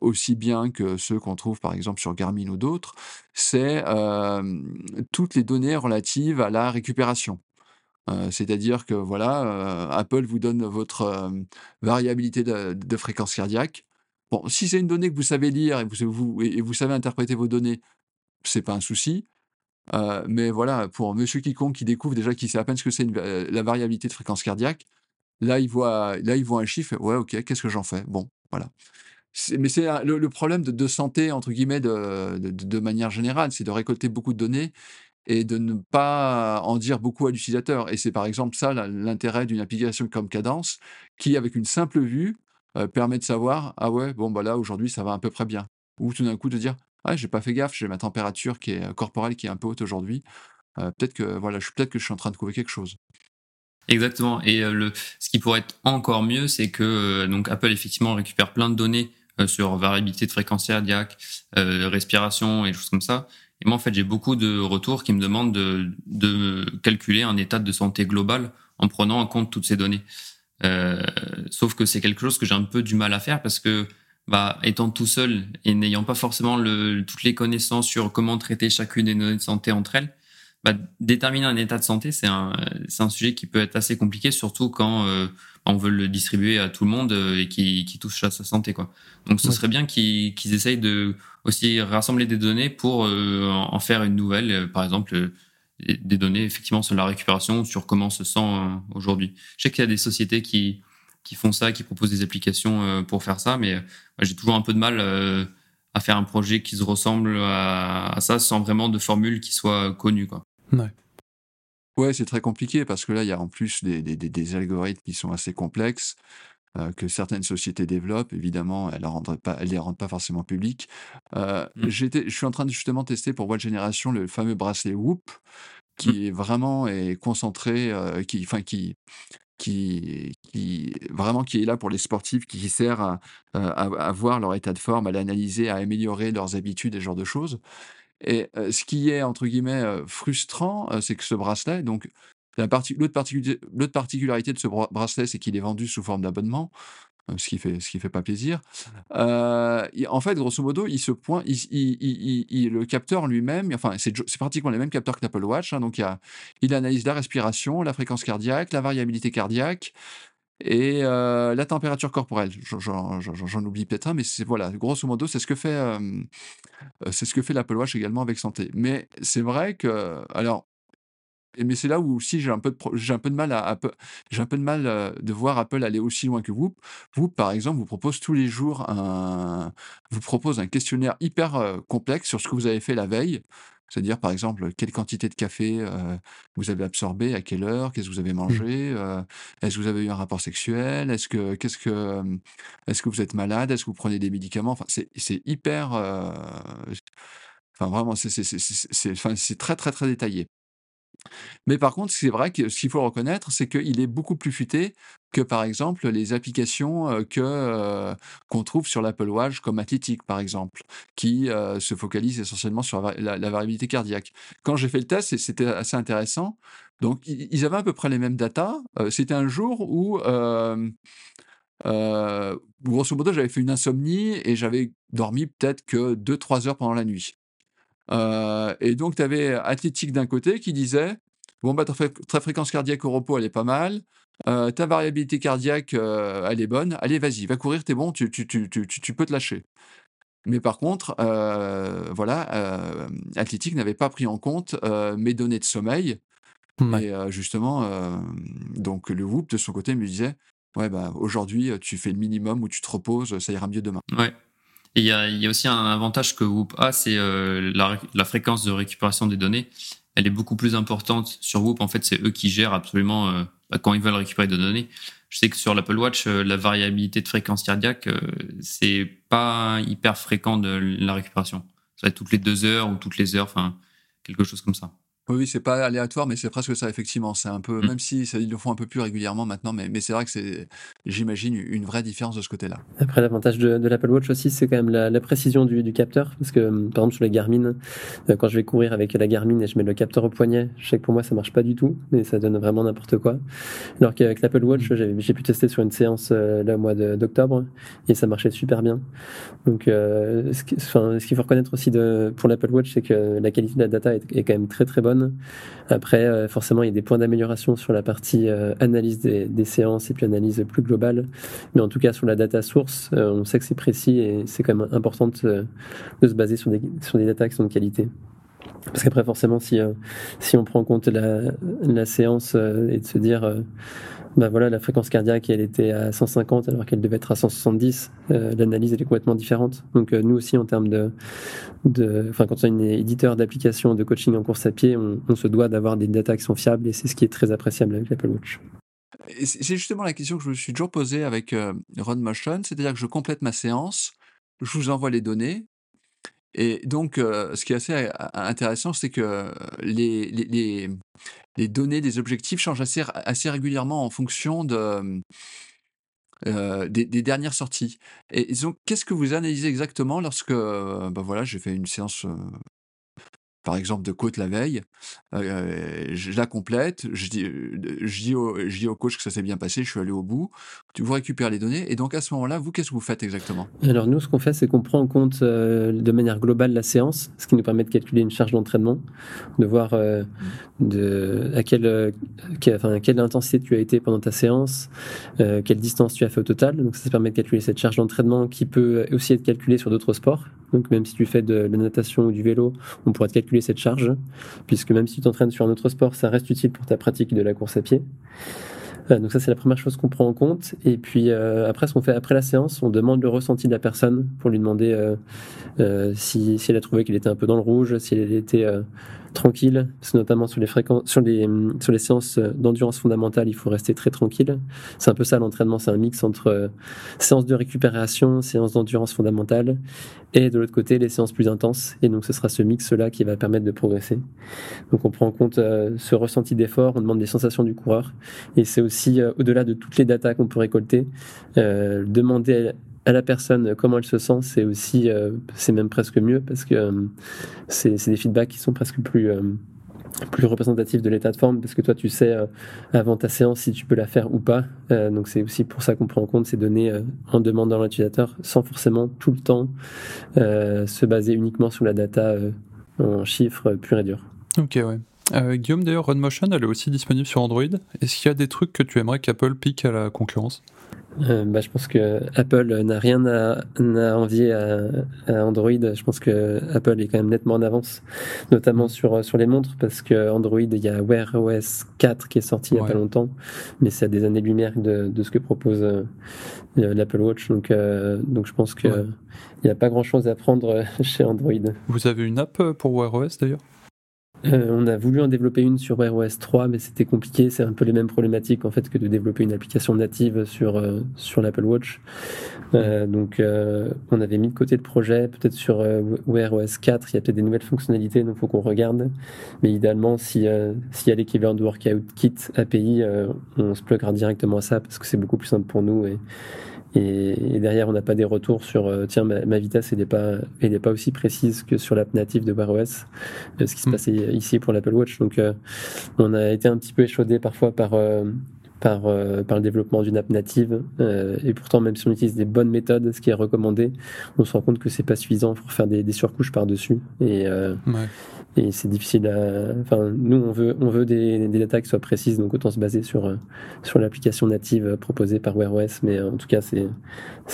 aussi bien que ceux qu'on trouve par exemple sur Garmin ou d'autres, c'est toutes les données relatives à la récupération. C'est-à-dire que voilà, Apple vous donne votre variabilité de, fréquence cardiaque. Bon, si c'est une donnée que vous savez lire et vous, savez interpréter vos données, c'est pas un souci. Euh, mais voilà, pour monsieur quiconque qui découvre déjà qui sait à peine ce que c'est euh, la variabilité de fréquence cardiaque, là il voit, là il voit un chiffre, ouais ok, qu'est-ce que j'en fais? Bon, voilà. Mais c'est le, problème de, santé entre guillemets de, manière générale, c'est de récolter beaucoup de données et de ne pas en dire beaucoup à l'utilisateur. Et c'est par exemple ça l'intérêt d'une application comme Cadence, qui avec une simple vue euh, permet de savoir ah ouais bon bah là aujourd'hui ça va à peu près bien. Ou tout d'un coup de dire ah, j'ai pas fait gaffe, j'ai ma température est corporelle qui est un peu haute aujourd'hui. peut-être que voilà, je peut-être que je suis en train de trouver quelque chose. Exactement. Et le, ce qui pourrait être encore mieux, c'est que donc Apple effectivement récupère plein de données sur variabilité de fréquence cardiaque, respiration et choses comme ça. Et moi, en fait, j'ai beaucoup de retours qui me demandent de, de calculer un état de santé global en prenant en compte toutes ces données. sauf que c'est quelque chose que j'ai un peu du mal à faire parce que bah, étant tout seul et n'ayant pas forcément le, toutes les connaissances sur comment traiter chacune des données de santé entre elles, bah, déterminer un état de santé, c'est un, un sujet qui peut être assez compliqué, surtout quand euh, on veut le distribuer à tout le monde euh, et qui, qui touche à sa santé. Quoi. Donc ce serait bien qu'ils, qu'ils essayent de aussi rassembler des données pour euh, en faire une nouvelle, par exemple des données effectivement sur la récupération, sur comment on se sent aujourd'hui. Je sais qu'il y a des sociétés qui qui font ça, qui proposent des applications euh, pour faire ça, mais euh, j'ai toujours un peu de mal euh, à faire un projet qui se ressemble à, ça sans vraiment de formule qui soit connue. Quoi. Ouais. Ouais, c'est très compliqué parce que là, il y a en plus des, des, des algorithmes qui sont assez complexes. que certaines sociétés développent. Évidemment, elles ne les rendent pas forcément publiques. Euh, mmh. Je suis en train de justement tester pour Watch Generation le fameux bracelet Whoop, qui mmh. est vraiment est concentré, qui, enfin, qui, qui, qui vraiment qui est là pour les sportifs, qui sert à, à, voir leur état de forme, à l'analyser, à améliorer leurs habitudes et ce genre de choses. Et ce qui est entre guillemets frustrant, c'est que ce bracelet, donc l'autre particularité de ce bracelet, c'est qu'il est vendu sous forme d'abonnement ce qui fait ce qui fait pas plaisir. Euh, en fait, grosso modo, il se point, il, le capteur lui-même, enfin c'est pratiquement les mêmes capteurs que l'Apple Watch. Hein, donc il, il analyse la respiration, la fréquence cardiaque, la variabilité cardiaque et euh, la température corporelle. J'en oublie peut-être un, mais voilà, grosso modo, c'est ce que fait euh, c'est ce fait l'Apple Watch également avec santé. Mais c'est vrai que alors mais c'est là où aussi j'ai un peu de j'ai un peu de mal à, j'ai un peu de mal euh, de voir Apple aller aussi loin que vous. Vous, par exemple, vous propose tous les jours un vous propose un questionnaire hyper euh, complexe sur ce que vous avez fait la veille. C'est-à-dire, par exemple, quelle quantité de café euh, vous avez absorbé, à quelle heure, qu'est-ce que vous avez mmh. mangé, est-ce que vous avez eu un rapport sexuel, est-ce que, qu'est-ce que, est-ce que vous êtes malade, est-ce que vous prenez des médicaments. Enfin, c'est, c'est hyper, enfin vraiment, c'est, c'est, c'est, c'est, enfin, c'est très très très détaillé. Mais par contre, c'est vrai que ce qu'il faut reconnaître, c'est qu'il est beaucoup plus futé que, par exemple, les applications que qu'on trouve sur l'Apple Watch, comme Athletic, par exemple, qui se focalise essentiellement sur la, variabilité cardiaque. Quand j'ai fait le test, c'était assez intéressant. Donc, ils avaient à peu près les mêmes datas. c'était un jour où, grosso modo, j'avais fait une insomnie et j'avais dormi peut-être que 2-3 heures pendant la nuit. Euh, et donc, tu avais Athlétique d'un côté qui disait Bon, bah, ta, fréquence cardiaque au repos, elle est pas mal. Euh, ta variabilité cardiaque, euh, elle est bonne. Allez, vas-y, va courir, t'es bon, tu, tu, tu, tu, peux te lâcher. Mais par contre, voilà, Athlétique n'avait pas pris en compte mes données de sommeil. Et justement, donc le Whoop de son côté me disait, ouais bah aujourd'hui tu fais le minimum ou tu te reposes, ça ira mieux demain. Ouais. Et il y a, y a, aussi un avantage que Whoop a, c'est la, la, fréquence de récupération des données. Elle est beaucoup plus importante sur Whoop. En fait, c'est eux qui gèrent absolument bah, quand ils veulent récupérer des données. Je sais que sur l'Apple Watch, la variabilité de fréquence cardiaque, c'est pas hyper fréquent de la récupération. Ça va être toutes les deux heures ou toutes les heures, enfin quelque chose comme ça. Oui, c'est pas aléatoire, mais c'est presque ça, effectivement. C'est un peu, mmh. même si ça, ils le font un peu plus régulièrement maintenant, mais, mais c'est vrai que c'est, j'imagine, une vraie différence de ce côté-là. Après, l'avantage de, de l'Apple Watch aussi, c'est quand même la, précision du, du, capteur. Parce que, par exemple, sur les Garmin, euh, quand je vais courir avec la Garmin et je mets le capteur au poignet, je sais que pour moi, ça marche pas du tout, mais ça donne vraiment n'importe quoi. Alors qu'avec l'Apple Watch, mmh. j'ai pu tester sur une séance euh, là, au mois d'octobre et ça marchait super bien. Donc, euh, ce qu'il faut reconnaître aussi de, pour l'Apple Watch, c'est que la qualité de la data est, est quand même très très bonne. Après, euh, forcément, il y a des points d'amélioration sur la partie euh, analyse des, séances et puis analyse plus globale. Mais en tout cas, sur la data source, euh, on sait que c'est précis et c'est quand même important de, se baser sur des, sur des data qui sont de qualité. Parce qu'après, forcément, si, si on prend en compte la séance et de se dire bah voilà, la fréquence cardiaque, elle était à 150 alors qu'elle devait être à 170. Euh, l'analyse, est complètement différente. Donc euh, nous aussi, en termes de, enfin quand on est éditeur d'applications de coaching en course à pied, on, se doit d'avoir des data qui sont fiables et c'est ce qui est très appréciable avec l'Apple Watch. C'est justement la question que je me suis toujours posée avec euh, RunMotion, c'est-à-dire que je complète ma séance, je vous envoie les données, et donc, ce qui est assez intéressant, c'est que les, les, les données des objectifs changent assez, régulièrement en fonction de, euh, des, dernières sorties. Et donc, qu'est-ce que vous analysez exactement lorsque, ben voilà, j'ai fait une séance par exemple de côte la veille, euh, je la complète, je dis, je, dis au, je dis au coach que ça s'est bien passé, je suis allé au bout, tu vous récupères les données, et donc à ce moment-là, vous, qu'est-ce que vous faites exactement? Alors nous, ce qu'on fait, c'est qu'on prend en compte euh, de manière globale la séance, ce qui nous permet de calculer une charge d'entraînement, de voir euh, de, à quelle, enfin, quelle intensité tu as été pendant ta séance, quelle distance tu as fait au total, donc ça, ça permet de calculer cette charge d'entraînement qui peut aussi être calculée sur d'autres sports, donc même si tu fais de la natation ou du vélo, on pourra te calculer cette charge, puisque même si tu t'entraînes sur un autre sport, ça reste utile pour ta pratique de la course à pied. Euh, donc ça c'est la première chose qu'on prend en compte. Et puis euh, après ce qu'on fait après la séance, on demande le ressenti de la personne pour lui demander euh, si, si, elle a trouvé qu'il était un peu dans le rouge, si elle était tranquille, parce que notamment sur les sur les, sur les séances d'endurance fondamentale, il faut rester très tranquille. C'est un peu ça l'entraînement, c'est un mix entre euh, séances de récupération, séances d'endurance fondamentale, et de l'autre côté les séances plus intenses. Et donc ce sera ce mix-là qui va permettre de progresser. Donc on prend en compte euh, ce ressenti d'effort, on demande des sensations du coureur, et c'est aussi euh, au-delà de toutes les datas qu'on peut récolter, demander à la personne comment elle se sent, c'est aussi, euh, c'est même presque mieux parce que euh, c'est des feedbacks qui sont presque plus, euh, plus représentatifs de l'état de forme parce que toi tu sais avant ta séance si tu peux la faire ou pas. donc c'est aussi pour ça qu'on prend en compte ces données en demandant à l'utilisateur sans forcément tout le temps se baser uniquement sur la data en chiffres purs et durs. Ok, ouais. Guillaume, d'ailleurs, RunMotion, elle est aussi disponible sur Android. Est-ce qu'il y a des trucs que tu aimerais qu'Apple pique à la concurrence? Euh, bah, je pense que Apple n'a rien à, à envier à, Android. Je pense que Apple est quand même nettement en avance, notamment sur sur les montres, parce que Android, il y a Wear OS 4 qui est sorti il y a pas longtemps, mais c'est à des années-lumière de, de ce que propose euh, l'Apple Watch. Donc euh, donc je pense que il n'y a pas grand-chose à prendre chez Android. Vous avez une app pour Wear OS d'ailleurs? Euh, on a voulu en développer une sur Wear OS 3, mais c'était compliqué. C'est un peu les mêmes problématiques en fait que de développer une application native sur euh, sur l'Apple Watch. Euh, donc, on avait mis de côté le projet. Peut-être sur Wear OS 4, il y a peut-être des nouvelles fonctionnalités, donc faut qu'on regarde. Mais idéalement, si s'il y a l'équivalent de Workout Kit API, on se pluggera directement à ça parce que c'est beaucoup plus simple pour nous et, derrière, on n'a pas des retours sur euh, tiens, ma, vitesse, elle n'est pas, elle pas aussi précise que sur l'app native de Wear OS, euh, ce qui se mm. passait ici pour l'Apple Watch. Donc, euh, on a été un petit peu échaudé parfois par par, par le développement d'une app native. et pourtant, même si on utilise des bonnes méthodes, ce qui est recommandé, on se rend compte que c'est pas suffisant pour faire des, des surcouches par-dessus. Et, et c'est difficile à. Enfin, nous, on veut, on veut des, des data qui soient précises, donc autant se baser sur, sur l'application native proposée par Wear OS. Mais en tout cas, c'est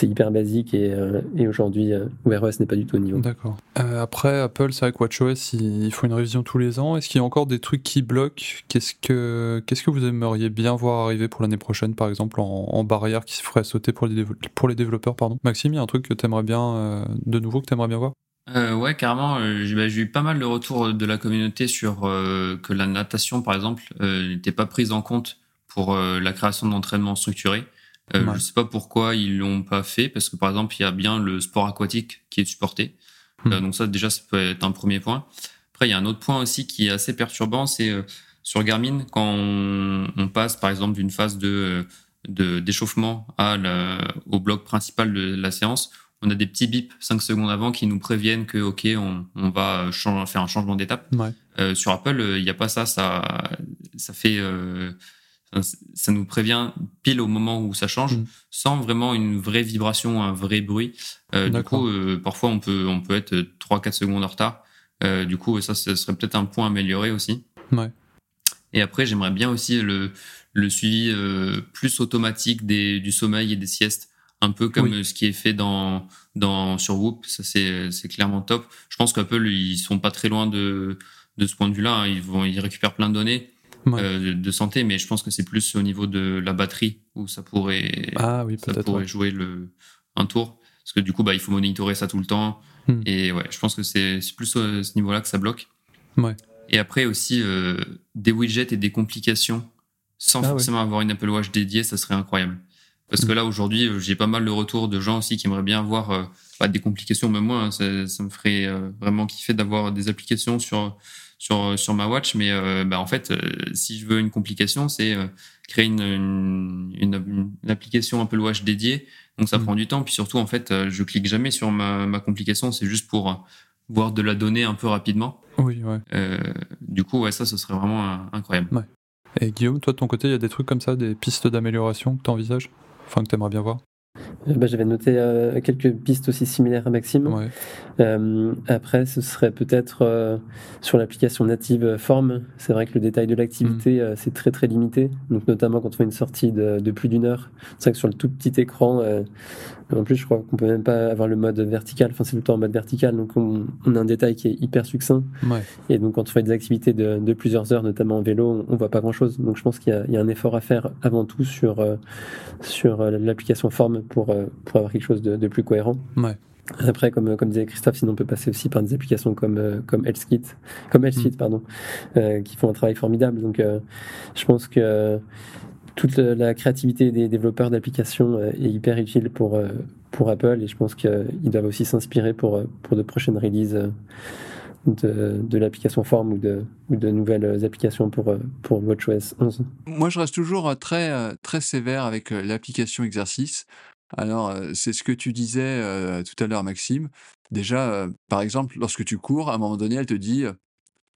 hyper basique et, et aujourd'hui, Wear OS n'est pas du tout au niveau. D'accord. après, Apple, c'est vrai que WatchOS, il faut une révision tous les ans. Est-ce qu'il y a encore des trucs qui bloquent? Qu'est-ce que, qu'est-ce que vous aimeriez bien voir arriver pour l'année prochaine, par exemple, en, barrière qui se ferait sauter pour les, pour les développeurs pardon. Maxime, il y a un truc que tu aimerais bien, euh, de nouveau, que tu aimerais bien voir? Euh, ouais, carrément. Euh, bah, j'ai eu pas mal de retours de la communauté sur que la natation, par exemple, n'était pas prise en compte pour la création d'entraînement structuré. Je ne sais pas pourquoi ils l'ont pas fait, parce que par exemple, il y a bien le sport aquatique qui est supporté. Hmm. donc ça, déjà, ça peut être un premier point. Après, il y a un autre point aussi qui est assez perturbant, c'est sur Garmin, quand on, passe par exemple d'une phase de d'échauffement à au bloc principal de la séance, on a des petits bips 5 secondes avant qui nous préviennent que ok on, on va faire un changement d'étape. Euh, sur Apple, il n'y a pas ça, ça ça fait euh, ça nous prévient pile au moment où ça change, mm. sans vraiment une vraie vibration, un vrai bruit. Euh, du coup, parfois on peut on peut être 3-4 secondes en retard. du coup, ça, ce serait peut-être un point amélioré aussi. Ouais. Et après, j'aimerais bien aussi le, le suivi euh, plus automatique des, du sommeil et des siestes, un peu comme ce qui est fait dans, dans, sur Whoop. Ça, c'est, c'est clairement top. Je pense qu'Apple, ils sont pas très loin de, de ce point de vue-là. Hein. Ils, vont, ils récupèrent plein de données. Euh, de santé, mais je pense que c'est plus au niveau de la batterie où ça pourrait, ah, oui, ça pourrait jouer le, un tour. Parce que du coup, bah, il faut monitorer ça tout le temps. Hmm. Et ouais, je pense que c'est, c'est plus à ce niveau-là que ça bloque. Ouais. Et après aussi euh, des widgets et des complications sans ah forcément avoir une Apple Watch dédiée, ça serait incroyable. Parce que mm. là aujourd'hui, euh, j'ai pas mal de retours de gens aussi qui aimeraient bien avoir euh, bah, des complications. Même moi, hein, ça, ça, me ferait vraiment kiffer d'avoir des applications sur sur sur ma watch. Mais bah, en fait, si je veux une complication, c'est créer une, une, une, application Apple Watch dédiée. Donc ça mm. prend du temps. Puis surtout, en fait, je clique jamais sur ma, ma complication. C'est juste pour voir de la donnée un peu rapidement. Oui, ouais. Euh, du coup, ouais, ça, ce serait vraiment euh, incroyable. Ouais. Et Guillaume, toi de ton côté, il y a des trucs comme ça, des pistes d'amélioration que tu envisages Enfin, que tu aimerais bien voir? euh, bah, J'avais noté quelques pistes aussi similaires à Maxime. Ouais. après, ce serait peut-être sur l'application native Form. C'est vrai que le détail de l'activité, mm. c'est très très limité. Donc, notamment quand on fait une sortie de, de plus d'une heure. C'est vrai que sur le tout petit écran, en plus, je crois qu'on peut même pas avoir le mode vertical. Enfin, c'est tout le temps en mode vertical. Donc, on, a un détail qui est hyper succinct. Et donc, quand on fait des activités de, plusieurs heures, notamment en vélo, on, voit pas grand chose. Donc, je pense qu'il y, a un effort à faire avant tout sur, euh, sur euh, l'application forme pour, euh, pour avoir quelque chose de, plus cohérent. Après, comme, comme disait Christophe, sinon on peut passer aussi par des applications comme, comme HealthKit, comme HealthKit, mm. pardon, qui font un travail formidable. Donc, je pense que toute la créativité des développeurs d'applications euh, est hyper utile pour, euh, pour Apple et je pense qu'ils doivent aussi s'inspirer pour, euh, pour de prochaines releases de, l'application Form ou de, ou de nouvelles applications pour, pour WatchOS 11. Moi, je reste toujours très, très sévère avec l'application exercice. Alors, c'est ce que tu disais tout à l'heure, Maxime. Déjà, par exemple, lorsque tu cours, à un moment donné, elle te dit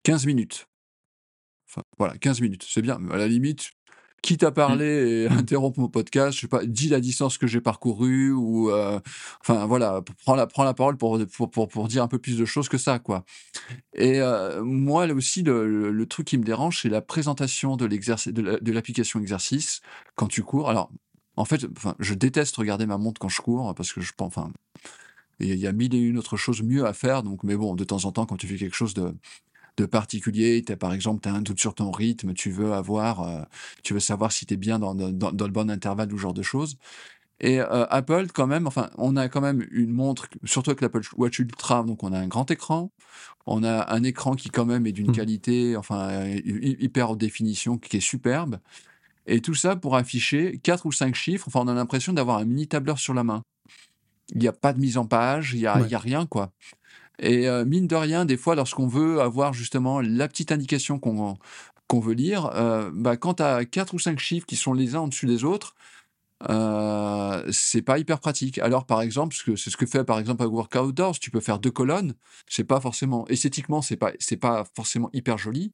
15 minutes. Voilà, 15 minutes, c'est bien. À la limite, quitte à parler et interrompre mon podcast, je sais pas, dis la distance que j'ai parcourue ou, euh, enfin voilà, prends la, prends la parole pour, pour, pour, pour, dire un peu plus de choses que ça, quoi. Et euh, moi, là aussi, le, le, truc qui me dérange, c'est la présentation de l'exercice, de l'application exercice quand tu cours. Alors, en fait, enfin, je déteste regarder ma montre quand je cours parce que je pense, enfin, il y a mille et une autres choses mieux à faire. Donc, mais bon, de temps en temps, quand tu fais quelque chose de de particulier. As, par exemple, tu as un doute sur ton rythme, tu veux avoir, euh, tu veux savoir si tu es bien dans, dans, le bon intervalle ou ce genre de choses. Et euh, Apple, quand même, enfin, on a quand même une montre, surtout avec l'Apple Watch Ultra, donc on a un grand écran, on a un écran qui quand même est d'une mmh. qualité, enfin, hyper haute définition, qui est superbe. Et tout ça pour afficher quatre ou cinq chiffres. Enfin, on a l'impression d'avoir un mini tableur sur la main. Il n'y a pas de mise en page, il n'y a, a, rien, quoi. Et euh, mine de rien, des fois, lorsqu'on veut avoir justement la petite indication qu'on qu'on veut lire, euh, bah, quand tu as quatre ou cinq chiffres qui sont les uns en dessus des autres, euh, c'est pas hyper pratique. Alors, par exemple, c'est ce que fait par exemple avec Workout Outdoors, tu peux faire deux colonnes. C'est pas forcément esthétiquement, c'est pas pas forcément hyper joli,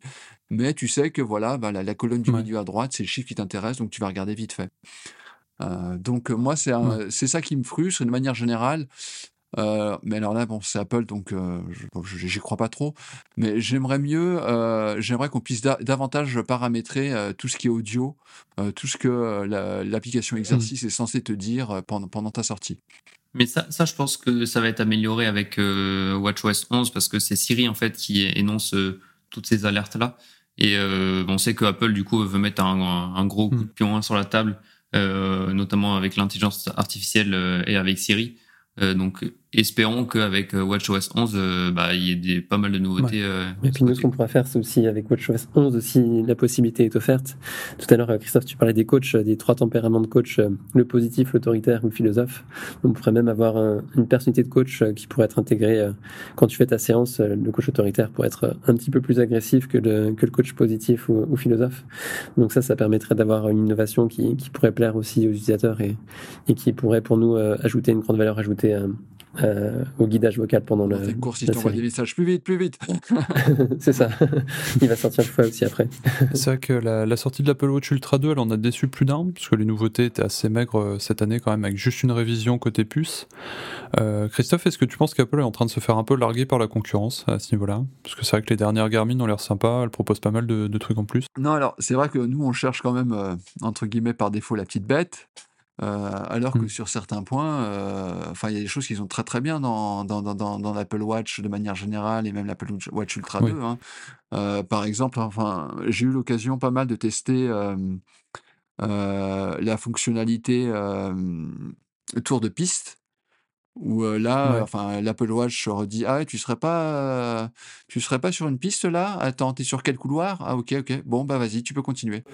mais tu sais que voilà, bah, la, colonne du milieu à droite, c'est le chiffre qui t'intéresse, donc tu vas regarder vite fait. Euh, donc moi, c'est c'est ça qui me frustre. De manière générale, euh, mais alors là, bon, c'est Apple, donc euh, je j'y crois pas trop. Mais j'aimerais mieux, euh, j'aimerais qu'on puisse davantage paramétrer tout ce qui est audio, tout ce que l'application mmh. exercice est censée te dire pendant, pendant ta sortie. Mais ça, ça, je pense que ça va être amélioré avec WatchOS 11 parce que c'est Siri en fait qui énonce toutes ces alertes là. Et on sait que Apple du coup veut mettre un, un gros coup de mmh. pion sur la table, notamment avec l'intelligence artificielle et avec Siri. Euh, donc espérons qu'avec euh, WatchOS 11, euh, bah, il y ait des, pas mal de nouveautés. Euh, et puis nous, ce qu'on pourra faire, c'est aussi avec WatchOS 11 aussi la possibilité est offerte. Tout à l'heure, Christophe, tu parlais des coachs, des trois tempéraments de coach, le positif, l'autoritaire ou le philosophe. On pourrait même avoir une personnalité de coach qui pourrait être intégrée quand tu fais ta séance. Le coach autoritaire pourrait être un petit peu plus agressif que le, que le coach positif ou, ou philosophe. Donc ça, ça permettrait d'avoir une innovation qui, qui pourrait plaire aussi aux utilisateurs et, et qui pourrait pour nous ajouter une grande valeur ajoutée euh, au guidage vocal pendant le. Course, il t'envoie des messages plus vite, plus vite. c'est ça. il va sortir le fois aussi après. c'est vrai que la, sortie de l'Apple Watch Ultra 2, elle en a déçu plus d'un, parce que les nouveautés étaient assez maigres euh, cette année quand même, avec juste une révision côté puce. Euh, Christophe, est-ce que tu penses qu'Apple est en train de se faire un peu larguer par la concurrence à ce niveau-là? Parce que c'est vrai que les dernières Garmin ont l'air sympas, elles proposent pas mal de, trucs en plus. Non, alors c'est vrai que nous, on cherche quand même, entre guillemets, par défaut, la petite bête. Euh, alors que mmh. sur certains points, euh, enfin, il y a des choses qui sont très très bien dans, dans, dans, dans l'Apple Watch de manière générale et même l'Apple Watch Ultra 2. Hein. Euh, par exemple, enfin, j'ai eu l'occasion pas mal de tester la fonctionnalité tour de piste. Où là, enfin, l'Apple Watch redit ah tu serais pas, tu serais pas sur une piste là? Attends, t'es sur quel couloir? Ah ok ok, bon bah vas-y, tu peux continuer.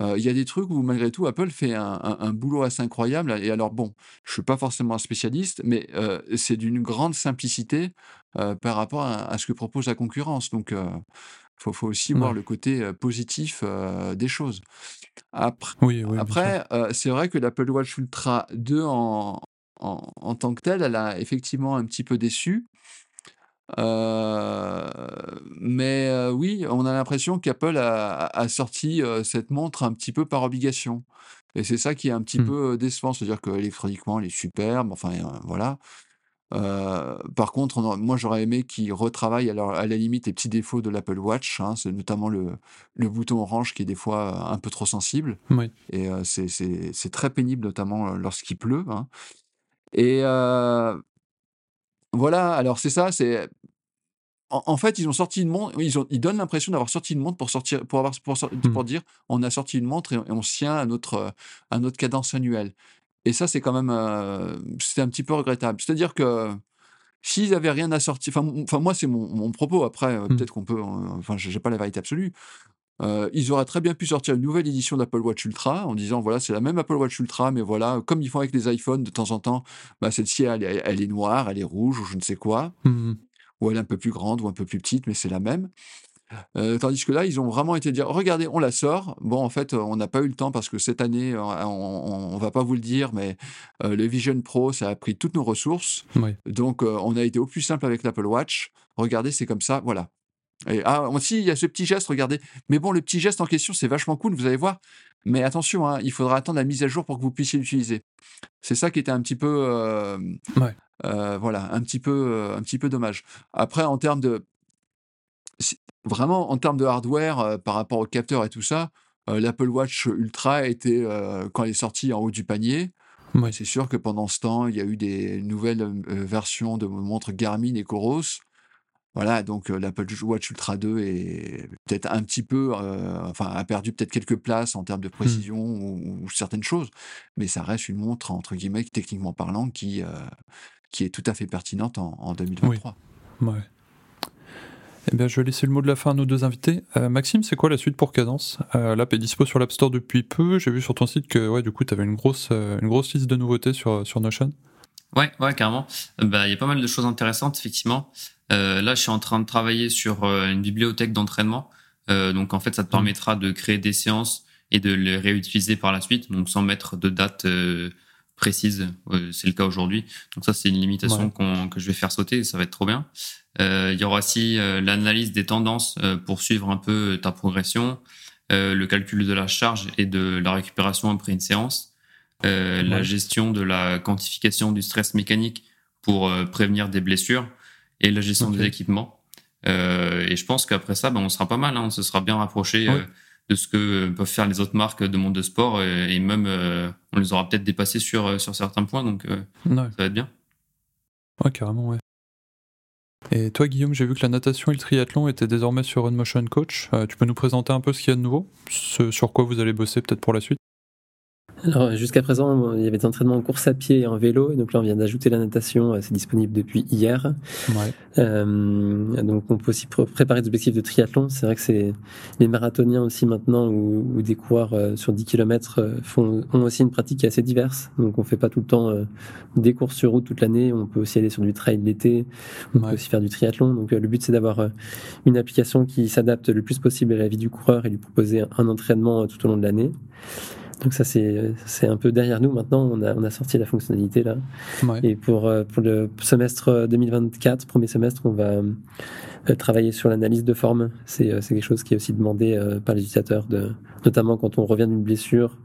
Euh, il y a des trucs où malgré tout Apple fait un, boulot assez incroyable. Et alors bon, je suis pas forcément un spécialiste, mais euh, c'est d'une grande simplicité euh, par rapport à, ce que propose la concurrence. Donc il faut, faut, aussi voir le côté positif des choses. Après, oui, après c'est vrai que l'Apple Watch Ultra 2 en, en, tant que tel, elle a effectivement un petit peu déçu. Euh, mais euh, oui, on a l'impression qu'Apple a, sorti euh, cette montre un petit peu par obligation. Et c'est ça qui est un petit mmh. peu décevant, c'est-à-dire qu'électroniquement, elle est superbe, enfin voilà. par contre, moi j'aurais aimé qu'ils retravaillent alors, à la limite les petits défauts de l'Apple Watch, hein, c'est notamment le, le, bouton orange qui est des fois un peu trop sensible. Et c'est très pénible, notamment lorsqu'il pleut. Hein. Et voilà, alors c'est ça, c'est en, fait, ils ont sorti une montre, ils, ont, ils donnent l'impression d'avoir sorti une montre pour sortir, pour avoir, pour, mmh. dire, on a sorti une montre et, on tient à notre, à notre cadence annuelle. Et ça, c'est quand même, euh, c'est un petit peu regrettable. C'est-à-dire que s'ils avaient rien à sortir, enfin, moi, c'est mon, propos. Après, euh, mmh. peut-être qu'on peut, euh, enfin, j'ai pas la vérité absolue. ils auraient très bien pu sortir une nouvelle édition d'Apple Watch Ultra en disant voilà c'est la même Apple Watch Ultra mais voilà comme ils font avec les iPhones de temps en temps bah, celle-ci elle, est noire elle est rouge ou je ne sais quoi mmh ou elle est un peu plus grande ou un peu plus petite, mais c'est la même. Euh, tandis que là, ils ont vraiment été dire regardez, on la sort. Bon, en fait, on n'a pas eu le temps parce que cette année, on, ne va pas vous le dire, mais euh, le Vision Pro, ça a pris toutes nos ressources. Donc, euh, on a été au plus simple avec l'Apple Watch. Regardez, c'est comme ça, voilà. Et ah, aussi, il y a ce petit geste, regardez. Mais bon, le petit geste en question, c'est vachement cool, vous allez voir. Mais attention, hein, il faudra attendre la mise à jour pour que vous puissiez l'utiliser. C'est ça qui était un petit peu. Ouais. Euh, voilà, un petit peu, euh, un petit peu dommage. Après, en termes de vraiment en termes de hardware euh, par rapport au capteur et tout ça, l'Apple Watch Ultra était quand elle est sortie en haut du panier. C'est sûr que pendant ce temps, il y a eu des nouvelles versions de montres Garmin et Coros. Voilà, donc l'Apple Watch Ultra 2 est peut-être un petit peu, enfin, a perdu peut-être quelques places en termes de mmh. précision ou, certaines choses, mais ça reste une montre entre guillemets techniquement parlant qui qui est tout à fait pertinente en, 2023. Oui. Ouais. Eh bien, je vais laisser le mot de la fin à nos deux invités. Euh, Maxime, c'est quoi la suite pour Cadence? Euh, L'app est dispo sur l'App Store depuis peu. J'ai vu sur ton site que ouais, du coup, tu avais une grosse, euh, une grosse liste de nouveautés sur, sur Notion. Ouais, ouais, carrément. Bah, il y a pas mal de choses intéressantes, effectivement. là, je suis en train de travailler sur une bibliothèque d'entraînement. donc, en fait, ça te mmh. permettra de créer des séances et de les réutiliser par la suite, donc sans mettre de date précise. c'est le cas aujourd'hui. Donc ça, c'est une limitation que je vais faire sauter. Ça va être trop bien. il y aura aussi l'analyse des tendances pour suivre un peu ta progression, le calcul de la charge et de la récupération après une séance, la gestion de la quantification du stress mécanique pour prévenir des blessures et la gestion des équipements. Euh, et je pense qu'après ça, ben, on sera pas mal. Hein, on se sera bien rapproché euh, de ce que peuvent faire les autres marques de monde de sport et, même euh, on les aura peut-être dépassés sur, sur certains points. Donc ça va être bien. Ouais, carrément, ouais. Et toi, Guillaume, j'ai vu que la natation et le triathlon étaient désormais sur Unmotion Coach. tu peux nous présenter un peu ce qu'il y a de nouveau? Sur quoi vous allez bosser peut-être pour la suite? Alors jusqu'à présent, il y avait des entraînements en course à pied et en vélo, et donc là on vient d'ajouter la natation, euh, c'est disponible depuis hier. Ouais. Euh, donc on peut aussi préparer des objectifs de triathlon. C'est vrai que c'est les marathoniens aussi maintenant ou, des coureurs euh, sur 10 km euh, font ont aussi une pratique assez diverse. Donc on fait pas tout le temps des courses sur route toute l'année. On peut aussi aller sur du trail l'été. On peut aussi faire du triathlon. Donc le but c'est d'avoir une application qui s'adapte le plus possible à la vie du coureur et lui proposer un entraînement tout au long de l'année. Donc ça c'est c'est un peu derrière nous maintenant. On a on a sorti la fonctionnalité là. Et pour euh, pour le semestre 2024, premier semestre, on va euh, travailler sur l'analyse de forme. C'est euh, c'est quelque chose qui est aussi demandé par les utilisateurs, de, notamment quand on revient d'une blessure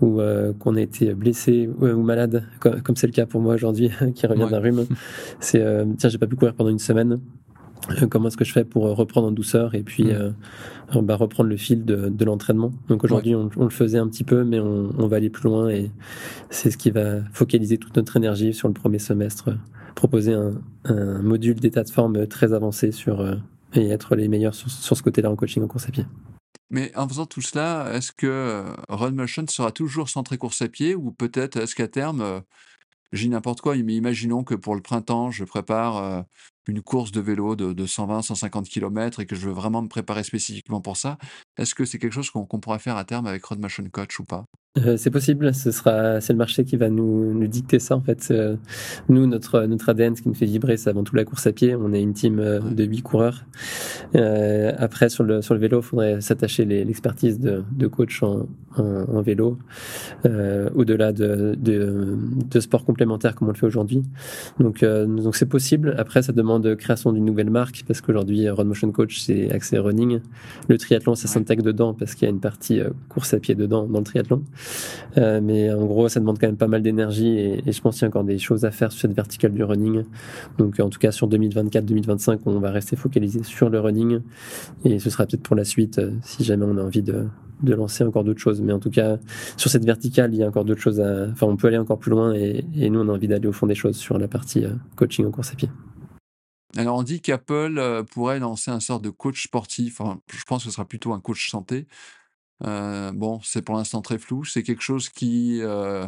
ou qu'on a été blessé ou, malade, comme c'est le cas pour moi aujourd'hui, qui revient d'un rhume. C'est tiens j'ai pas pu courir pendant une semaine. Euh, comment est-ce que je fais pour euh, reprendre en douceur et puis mm. euh, bah, reprendre le fil de, de l'entraînement? Donc aujourd'hui, on, on, le faisait un petit peu, mais on, on va aller plus loin et c'est ce qui va focaliser toute notre énergie sur le premier semestre, proposer un, un module d'état de forme très avancé sur et être les meilleurs sur, sur ce côté-là en coaching en course à pied. Mais en faisant tout cela, est-ce que Run Motion sera toujours centré course à pied ou peut-être est-ce qu'à terme, j'ai n'importe quoi, mais imaginons que pour le printemps, je prépare une course de vélo de, de 120-150 km et que je veux vraiment me préparer spécifiquement pour ça. Est-ce que c'est quelque chose qu'on pourra faire à terme avec Road Motion Coach ou pas? Euh, c'est possible, ce sera, c'est le marché qui va nous, nous dicter ça en fait. Euh, nous, notre notre ADN, ce qui nous fait vibrer, c'est avant tout la course à pied. On est une team euh, de huit coureurs. après, sur le sur le vélo, il faudrait s'attacher l'expertise de, de coach en, en, vélo, au-delà de, de, de sports complémentaires comme on le fait aujourd'hui. Donc donc c'est possible. Après, ça demande création d'une nouvelle marque parce qu'aujourd'hui, Run Motion Coach c'est accès running. Le triathlon, ça s'intègre dedans parce qu'il y a une partie course à pied dedans dans le triathlon. Euh, mais en gros, ça demande quand même pas mal d'énergie et, je pense qu'il y a encore des choses à faire sur cette verticale du running. Donc en tout cas, sur 2024-2025, on va rester focalisé sur le running et ce sera peut-être pour la suite euh, si jamais on a envie de, lancer encore d'autres choses. Mais en tout cas, sur cette verticale, il y a encore d'autres choses à. Enfin, on peut aller encore plus loin et, et nous, on a envie d'aller au fond des choses sur la partie euh, coaching en course à pied. Alors, on dit qu'Apple pourrait lancer un sort de coach sportif. Enfin, je pense que ce sera plutôt un coach santé. Euh, bon, c'est pour l'instant très flou. C'est quelque chose qui, euh,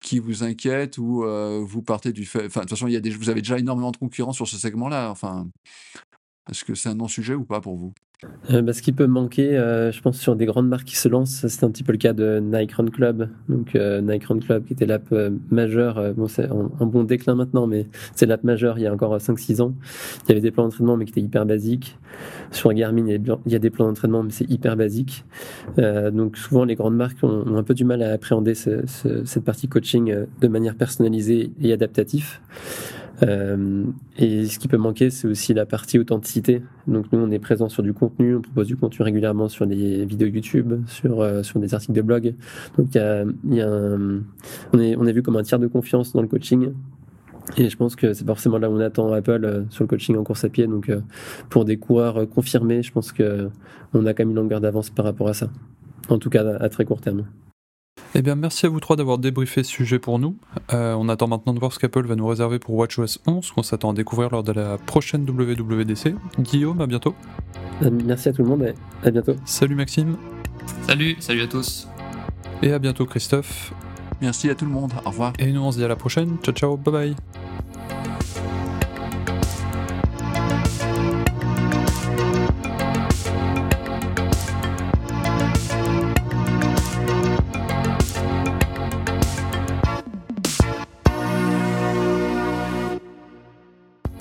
qui vous inquiète ou euh, vous partez du fait. Enfin, de toute façon, y a des, vous avez déjà énormément de concurrents sur ce segment-là. Enfin, est-ce que c'est un non-sujet ou pas pour vous? Euh, bah, ce qui peut manquer, euh, je pense, sur des grandes marques qui se lancent, c'est un petit peu le cas de Nike Run Club. Donc euh, Nike Run Club qui était l'app euh, majeure, bon c'est en, bon déclin maintenant, mais c'est l'app majeure il y a encore 5-6 ans. Il y avait des plans d'entraînement mais qui étaient hyper basiques. Sur Garmin, il y a, des plans d'entraînement mais c'est hyper basique. donc souvent les grandes marques ont, un peu du mal à appréhender ce, ce, cette partie coaching de manière personnalisée et adaptative. Euh, et ce qui peut manquer, c'est aussi la partie authenticité. Donc nous, on est présent sur du contenu, on propose du contenu régulièrement sur des vidéos YouTube, sur euh, sur des articles de blog. Donc y a, y a on est on est vu comme un tiers de confiance dans le coaching. Et je pense que c'est forcément là où on attend Apple euh, sur le coaching en course à pied. Donc pour des coureurs confirmés, je pense que on a quand même une longueur d'avance par rapport à ça. En tout cas à très court terme. Eh bien, merci à vous trois d'avoir débriefé ce sujet pour nous. Euh, on attend maintenant de voir ce qu'Apple va nous réserver pour WatchOS 11, qu'on s'attend à découvrir lors de la prochaine WWDC. Guillaume, à bientôt. Euh, merci à tout le monde et à bientôt. Salut Maxime. Salut, salut à tous. Et à bientôt Christophe. Merci à tout le monde, au revoir. Et nous on se dit à la prochaine, ciao ciao, bye bye.